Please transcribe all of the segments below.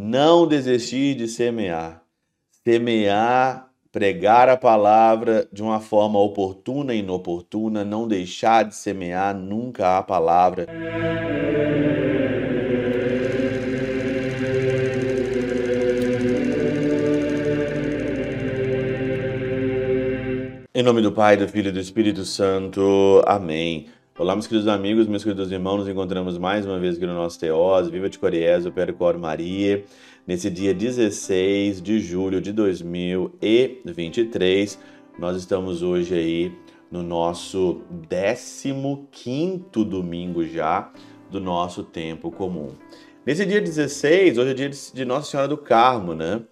não desistir de semear. Semear, pregar a palavra de uma forma oportuna e inoportuna, não deixar de semear nunca a palavra. Em nome do Pai, do Filho e do Espírito Santo. Amém. Olá, meus queridos amigos, meus queridos irmãos, nos encontramos mais uma vez aqui no nosso Teós, Viva de Coriésio, Percor Maria, nesse dia 16 de julho de 2023. Nós estamos hoje aí no nosso 15 domingo já do nosso tempo comum. Nesse dia 16, hoje é dia de Nossa Senhora do Carmo, né?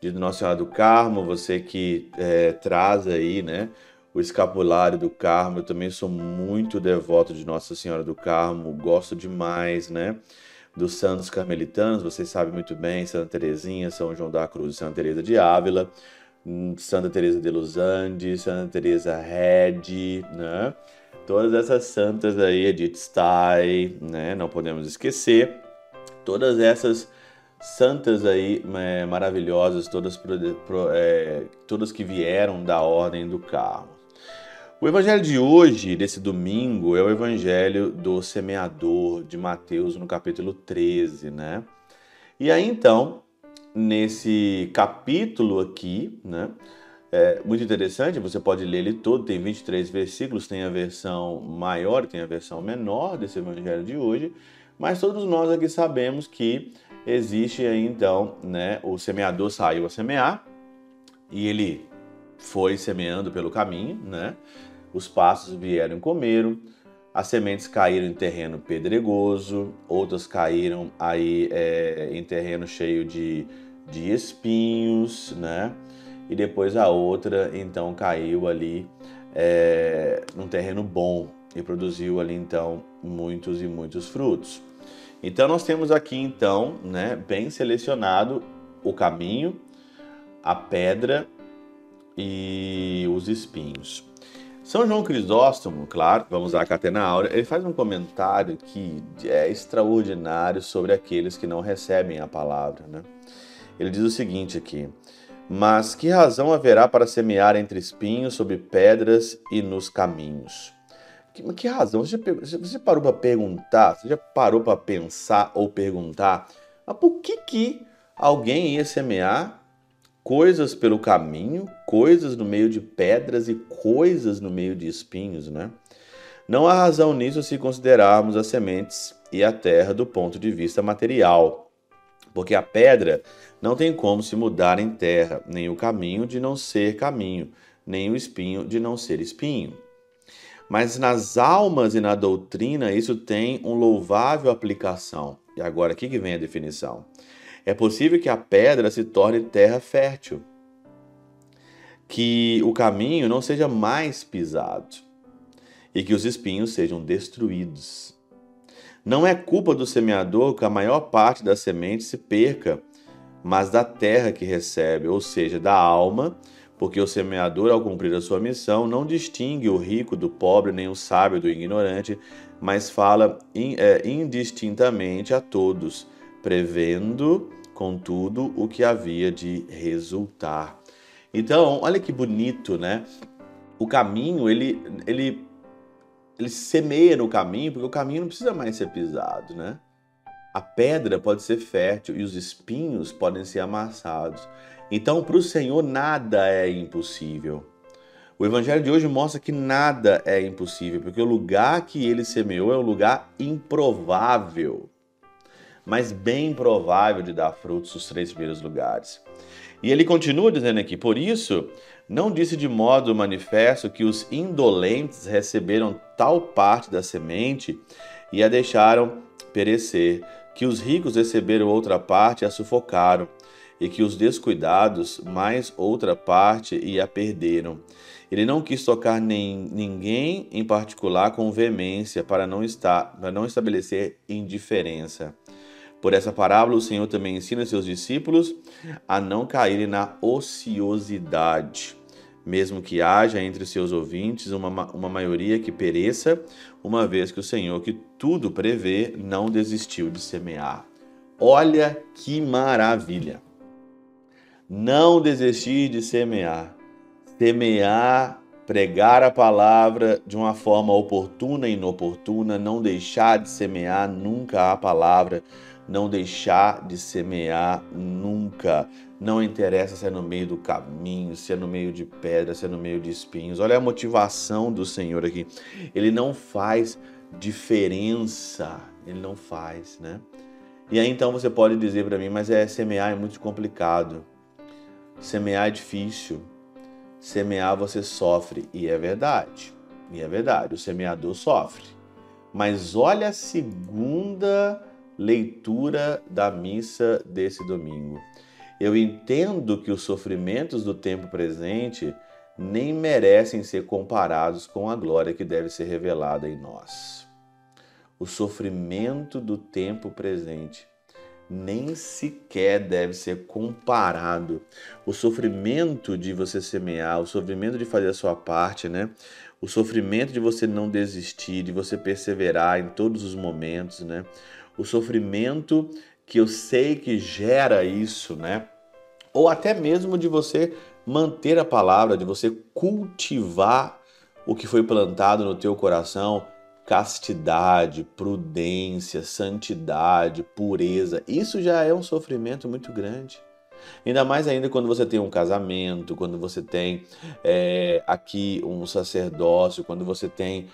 Dia de Nossa Senhora do Carmo, você que é, traz aí, né? O escapulário do Carmo. Eu também sou muito devoto de Nossa Senhora do Carmo, gosto demais, né? Dos santos carmelitanos, vocês sabem muito bem, Santa Teresinha, São João da Cruz Santa Teresa de Ávila, hum, Santa Teresa de Los Andes, Santa Teresa Red, né? Todas essas santas aí, Edith Stein, né? Não podemos esquecer. Todas essas santas aí é, maravilhosas, todas, é, todas que vieram da ordem do Carmo. O evangelho de hoje, desse domingo, é o evangelho do semeador de Mateus, no capítulo 13, né? E aí então, nesse capítulo aqui, né? É muito interessante, você pode ler ele todo, tem 23 versículos, tem a versão maior, tem a versão menor desse evangelho de hoje, mas todos nós aqui sabemos que existe aí então, né, o semeador saiu a semear e ele foi semeando pelo caminho, né? Os passos vieram e comeram, as sementes caíram em terreno pedregoso, outras caíram aí é, em terreno cheio de, de espinhos, né? E depois a outra então caiu ali é, num terreno bom e produziu ali então muitos e muitos frutos. Então nós temos aqui então, né, bem selecionado o caminho, a pedra e os espinhos. São João Crisóstomo, claro, vamos à Catena Áurea, ele faz um comentário que é extraordinário sobre aqueles que não recebem a palavra. Né? Ele diz o seguinte aqui: Mas que razão haverá para semear entre espinhos, sobre pedras e nos caminhos? Que, que razão? Você, você parou para perguntar? Você já parou para pensar ou perguntar? Mas por que, que alguém ia semear coisas pelo caminho, coisas no meio de pedras e coisas no meio de espinhos, né? Não há razão nisso se considerarmos as sementes e a terra do ponto de vista material, porque a pedra não tem como se mudar em terra, nem o caminho de não ser caminho, nem o espinho de não ser espinho. Mas nas almas e na doutrina isso tem um louvável aplicação. E agora aqui que vem a definição é possível que a pedra se torne terra fértil, que o caminho não seja mais pisado e que os espinhos sejam destruídos. Não é culpa do semeador que a maior parte da semente se perca, mas da terra que recebe, ou seja, da alma, porque o semeador, ao cumprir a sua missão, não distingue o rico do pobre, nem o sábio do ignorante, mas fala é, indistintamente a todos prevendo, contudo, o que havia de resultar. Então, olha que bonito, né? O caminho, ele, ele, ele semeia no caminho, porque o caminho não precisa mais ser pisado, né? A pedra pode ser fértil e os espinhos podem ser amassados. Então, para o Senhor, nada é impossível. O Evangelho de hoje mostra que nada é impossível, porque o lugar que ele semeou é um lugar improvável mas bem provável de dar frutos os três primeiros lugares. E ele continua dizendo aqui: Por isso, não disse de modo manifesto que os indolentes receberam tal parte da semente e a deixaram perecer, que os ricos receberam outra parte e a sufocaram, e que os descuidados mais outra parte e a perderam. Ele não quis tocar nem, ninguém em particular com veemência para não, estar, para não estabelecer indiferença. Por essa parábola, o Senhor também ensina seus discípulos a não caírem na ociosidade, mesmo que haja entre seus ouvintes uma, uma maioria que pereça, uma vez que o Senhor, que tudo prevê, não desistiu de semear. Olha que maravilha! Não desistir de semear. Semear, pregar a palavra de uma forma oportuna e inoportuna, não deixar de semear nunca a palavra, não deixar de semear nunca. Não interessa se é no meio do caminho, se é no meio de pedra, se é no meio de espinhos. Olha a motivação do Senhor aqui. Ele não faz diferença. Ele não faz, né? E aí então você pode dizer para mim, mas é semear é muito complicado. Semear é difícil. Semear você sofre. E é verdade. E é verdade. O semeador sofre. Mas olha a segunda leitura da missa desse domingo. Eu entendo que os sofrimentos do tempo presente nem merecem ser comparados com a glória que deve ser revelada em nós. O sofrimento do tempo presente nem sequer deve ser comparado. O sofrimento de você semear, o sofrimento de fazer a sua parte, né? O sofrimento de você não desistir, de você perseverar em todos os momentos, né? O sofrimento que eu sei que gera isso, né? Ou até mesmo de você manter a palavra, de você cultivar o que foi plantado no teu coração, castidade, prudência, santidade, pureza. Isso já é um sofrimento muito grande. Ainda mais ainda quando você tem um casamento, quando você tem é, aqui um sacerdócio, quando você tem.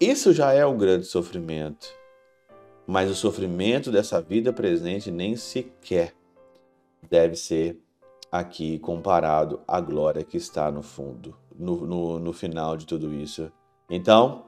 Isso já é um grande sofrimento. Mas o sofrimento dessa vida presente nem sequer deve ser aqui comparado à glória que está no fundo, no, no, no final de tudo isso. Então,